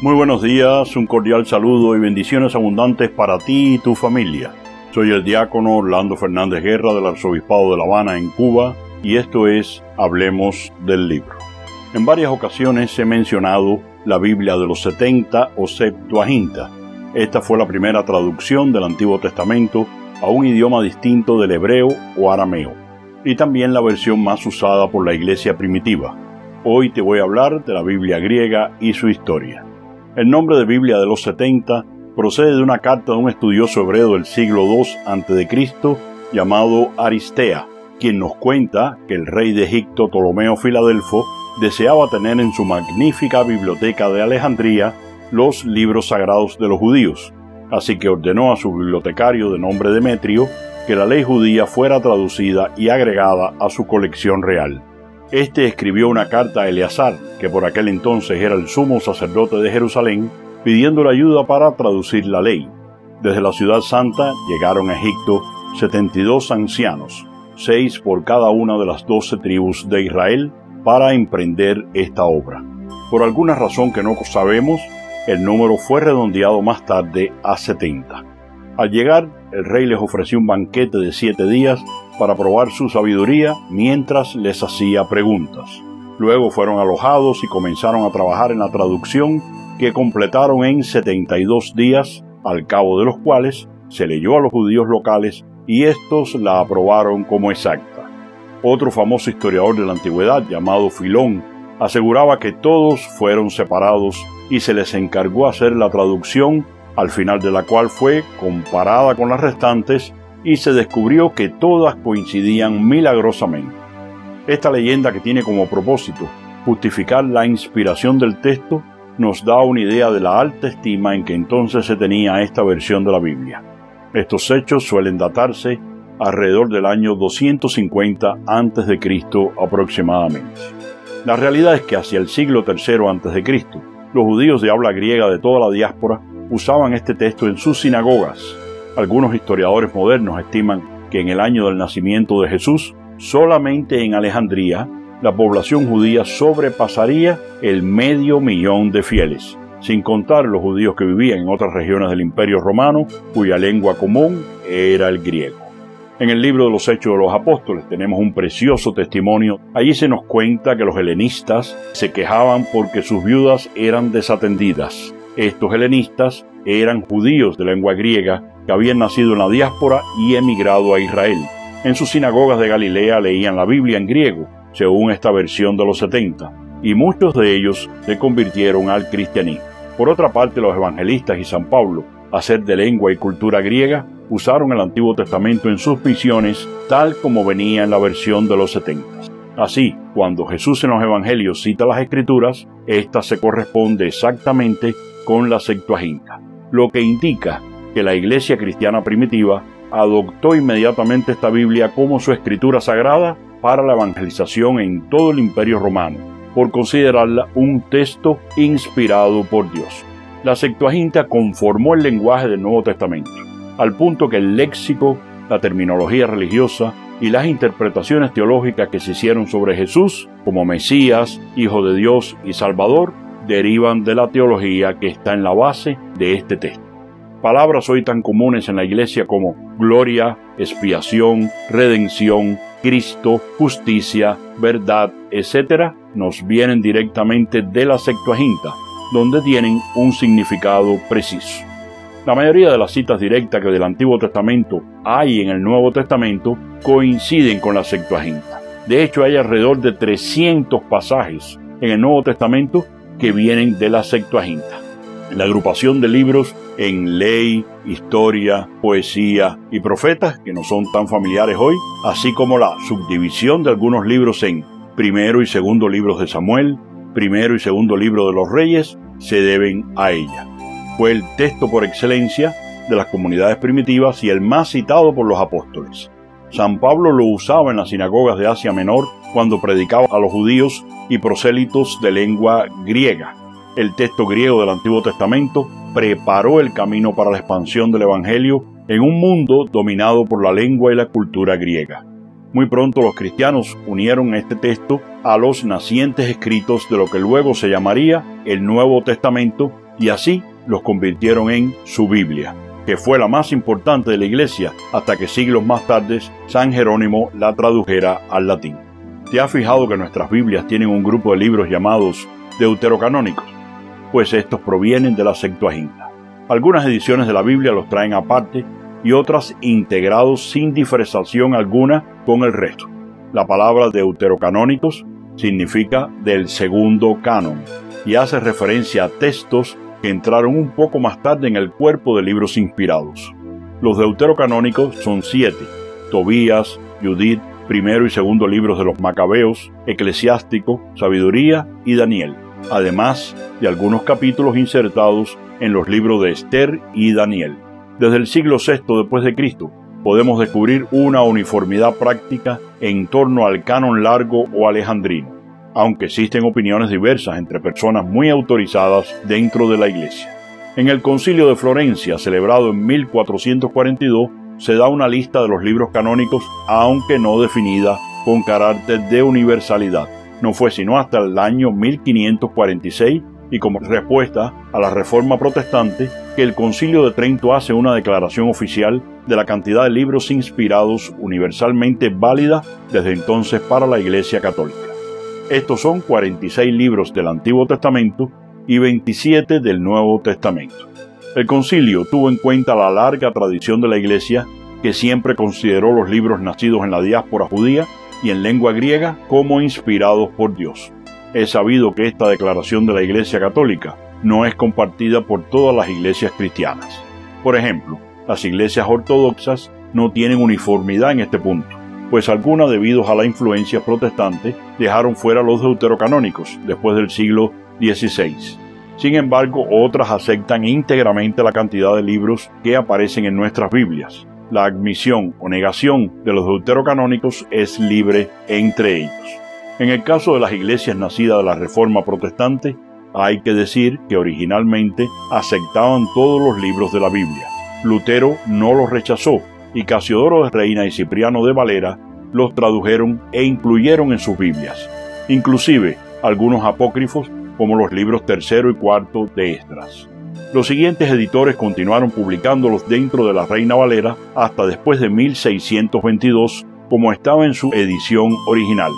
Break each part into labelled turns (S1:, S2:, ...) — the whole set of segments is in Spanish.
S1: Muy buenos días, un cordial saludo y bendiciones abundantes para ti y tu familia. Soy el diácono Orlando Fernández Guerra del Arzobispado de La Habana en Cuba y esto es Hablemos del libro. En varias ocasiones he mencionado la Biblia de los 70 o Septuaginta. Esta fue la primera traducción del Antiguo Testamento a un idioma distinto del hebreo o arameo, y también la versión más usada por la iglesia primitiva. Hoy te voy a hablar de la Biblia griega y su historia. El nombre de Biblia de los 70 procede de una carta de un estudioso hebreo del siglo II a.C. llamado Aristea, quien nos cuenta que el rey de Egipto Ptolomeo Filadelfo deseaba tener en su magnífica biblioteca de Alejandría los libros sagrados de los judíos, así que ordenó a su bibliotecario de nombre Demetrio que la ley judía fuera traducida y agregada a su colección real. Este escribió una carta a Eleazar, que por aquel entonces era el sumo sacerdote de Jerusalén, pidiéndole ayuda para traducir la ley. Desde la ciudad santa llegaron a Egipto 72 ancianos, seis por cada una de las doce tribus de Israel, para emprender esta obra. Por alguna razón que no sabemos, el número fue redondeado más tarde a 70. Al llegar, el rey les ofreció un banquete de siete días para probar su sabiduría mientras les hacía preguntas. Luego fueron alojados y comenzaron a trabajar en la traducción que completaron en 72 días, al cabo de los cuales se leyó a los judíos locales y estos la aprobaron como exacta. Otro famoso historiador de la antigüedad llamado Filón aseguraba que todos fueron separados y se les encargó hacer la traducción, al final de la cual fue comparada con las restantes y se descubrió que todas coincidían milagrosamente. Esta leyenda que tiene como propósito justificar la inspiración del texto nos da una idea de la alta estima en que entonces se tenía esta versión de la Biblia. Estos hechos suelen datarse alrededor del año 250 a.C. aproximadamente. La realidad es que hacia el siglo III a.C., los judíos de habla griega de toda la diáspora usaban este texto en sus sinagogas. Algunos historiadores modernos estiman que en el año del nacimiento de Jesús, solamente en Alejandría, la población judía sobrepasaría el medio millón de fieles, sin contar los judíos que vivían en otras regiones del Imperio Romano, cuya lengua común era el griego. En el libro de los Hechos de los Apóstoles tenemos un precioso testimonio. Allí se nos cuenta que los helenistas se quejaban porque sus viudas eran desatendidas. Estos helenistas eran judíos de lengua griega habían nacido en la diáspora y emigrado a Israel. En sus sinagogas de Galilea leían la Biblia en griego según esta versión de los 70, y muchos de ellos se convirtieron al cristianismo. Por otra parte, los evangelistas y San Pablo, a ser de lengua y cultura griega, usaron el Antiguo Testamento en sus misiones tal como venía en la versión de los 70. Así, cuando Jesús en los Evangelios cita las Escrituras, ésta se corresponde exactamente con la Septuaginta, lo que indica que la Iglesia cristiana primitiva adoptó inmediatamente esta Biblia como su escritura sagrada para la evangelización en todo el imperio romano, por considerarla un texto inspirado por Dios. La Septuaginta conformó el lenguaje del Nuevo Testamento, al punto que el léxico, la terminología religiosa y las interpretaciones teológicas que se hicieron sobre Jesús como Mesías, Hijo de Dios y Salvador derivan de la teología que está en la base de este texto. Palabras hoy tan comunes en la iglesia como gloria, expiación, redención, Cristo, justicia, verdad, etc., nos vienen directamente de la Septuaginta, donde tienen un significado preciso. La mayoría de las citas directas que del Antiguo Testamento hay en el Nuevo Testamento coinciden con la Septuaginta. De hecho, hay alrededor de 300 pasajes en el Nuevo Testamento que vienen de la Septuaginta. La agrupación de libros en ley, historia, poesía y profetas, que no son tan familiares hoy, así como la subdivisión de algunos libros en primero y segundo libros de Samuel, primero y segundo libro de los reyes, se deben a ella. Fue el texto por excelencia de las comunidades primitivas y el más citado por los apóstoles. San Pablo lo usaba en las sinagogas de Asia Menor cuando predicaba a los judíos y prosélitos de lengua griega. El texto griego del Antiguo Testamento preparó el camino para la expansión del Evangelio en un mundo dominado por la lengua y la cultura griega. Muy pronto los cristianos unieron este texto a los nacientes escritos de lo que luego se llamaría el Nuevo Testamento y así los convirtieron en su Biblia, que fue la más importante de la Iglesia hasta que siglos más tarde San Jerónimo la tradujera al latín. ¿Te has fijado que nuestras Biblias tienen un grupo de libros llamados deuterocanónicos? Pues estos provienen de la Septuaginta. Algunas ediciones de la Biblia los traen aparte y otras integrados sin diferenciación alguna con el resto. La palabra deuterocanónicos significa del segundo canon y hace referencia a textos que entraron un poco más tarde en el cuerpo de libros inspirados. Los deuterocanónicos son siete: Tobías, Judith, primero y segundo libros de los Macabeos, Eclesiástico, Sabiduría y Daniel, además de algunos capítulos insertados en los libros de Esther y Daniel. Desde el siglo VI después de Cristo podemos descubrir una uniformidad práctica en torno al canon largo o alejandrino, aunque existen opiniones diversas entre personas muy autorizadas dentro de la Iglesia. En el Concilio de Florencia, celebrado en 1442, se da una lista de los libros canónicos, aunque no definida con carácter de universalidad. No fue sino hasta el año 1546 y como respuesta a la reforma protestante que el Concilio de Trento hace una declaración oficial de la cantidad de libros inspirados universalmente válida desde entonces para la Iglesia Católica. Estos son 46 libros del Antiguo Testamento y 27 del Nuevo Testamento. El concilio tuvo en cuenta la larga tradición de la Iglesia que siempre consideró los libros nacidos en la diáspora judía y en lengua griega como inspirados por Dios. Es sabido que esta declaración de la Iglesia Católica no es compartida por todas las iglesias cristianas. Por ejemplo, las iglesias ortodoxas no tienen uniformidad en este punto, pues algunas debido a la influencia protestante dejaron fuera los deuterocanónicos después del siglo XVI. Sin embargo, otras aceptan íntegramente la cantidad de libros que aparecen en nuestras Biblias. La admisión o negación de los deuterocanónicos es libre entre ellos. En el caso de las iglesias nacidas de la Reforma Protestante, hay que decir que originalmente aceptaban todos los libros de la Biblia. Lutero no los rechazó y Casiodoro de Reina y Cipriano de Valera los tradujeron e incluyeron en sus Biblias, inclusive algunos apócrifos como los libros tercero y cuarto de Esdras. Los siguientes editores continuaron publicándolos dentro de la Reina Valera hasta después de 1622 como estaba en su edición original.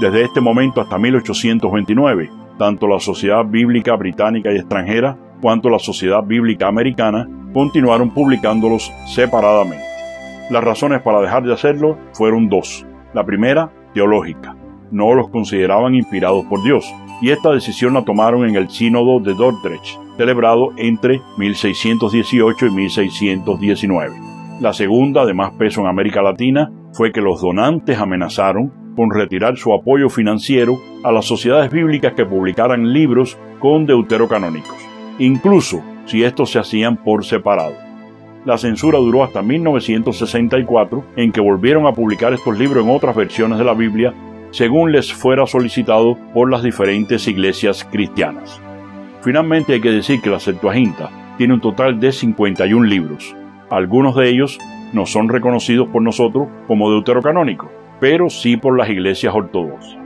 S1: Desde este momento hasta 1829, tanto la Sociedad Bíblica Británica y extranjera cuanto la Sociedad Bíblica Americana continuaron publicándolos separadamente. Las razones para dejar de hacerlo fueron dos. La primera, teológica. No los consideraban inspirados por Dios, y esta decisión la tomaron en el Sínodo de Dordrecht, celebrado entre 1618 y 1619. La segunda, de más peso en América Latina, fue que los donantes amenazaron con retirar su apoyo financiero a las sociedades bíblicas que publicaran libros con deuterocanónicos, incluso si estos se hacían por separado. La censura duró hasta 1964, en que volvieron a publicar estos libros en otras versiones de la Biblia, según les fuera solicitado por las diferentes iglesias cristianas. Finalmente hay que decir que la Septuaginta tiene un total de 51 libros. Algunos de ellos no son reconocidos por nosotros como deuterocanónicos, pero sí por las iglesias ortodoxas.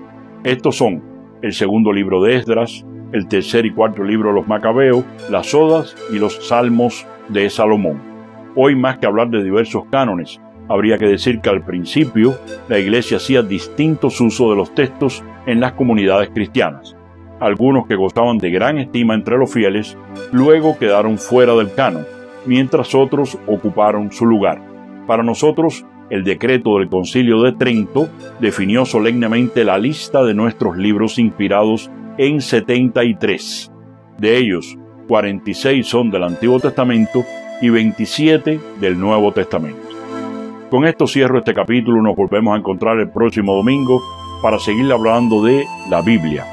S1: Estos son el segundo libro de Esdras, el tercer y cuarto libro de los Macabeos, las Odas y los Salmos de Salomón. Hoy más que hablar de diversos cánones, habría que decir que al principio la iglesia hacía distintos usos de los textos en las comunidades cristianas. Algunos que gozaban de gran estima entre los fieles, luego quedaron fuera del canon, mientras otros ocuparon su lugar. Para nosotros, el decreto del Concilio de Trento definió solemnemente la lista de nuestros libros inspirados en 73. De ellos, 46 son del Antiguo Testamento y 27 del Nuevo Testamento. Con esto cierro este capítulo, nos volvemos a encontrar el próximo domingo para seguir hablando de la Biblia,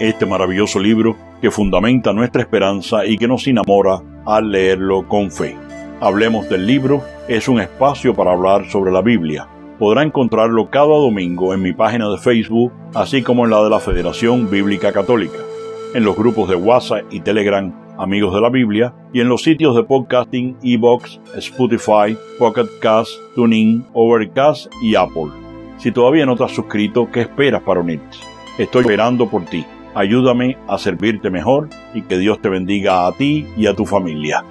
S1: este maravilloso libro que fundamenta nuestra esperanza y que nos enamora al leerlo con fe. Hablemos del libro es un espacio para hablar sobre la Biblia. Podrá encontrarlo cada domingo en mi página de Facebook, así como en la de la Federación Bíblica Católica, en los grupos de WhatsApp y Telegram Amigos de la Biblia y en los sitios de podcasting Evox, Spotify, Pocket Cast, TuneIn, Overcast y Apple. Si todavía no te has suscrito, ¿qué esperas para unirte? Estoy esperando por ti. Ayúdame a servirte mejor y que Dios te bendiga a ti y a tu familia.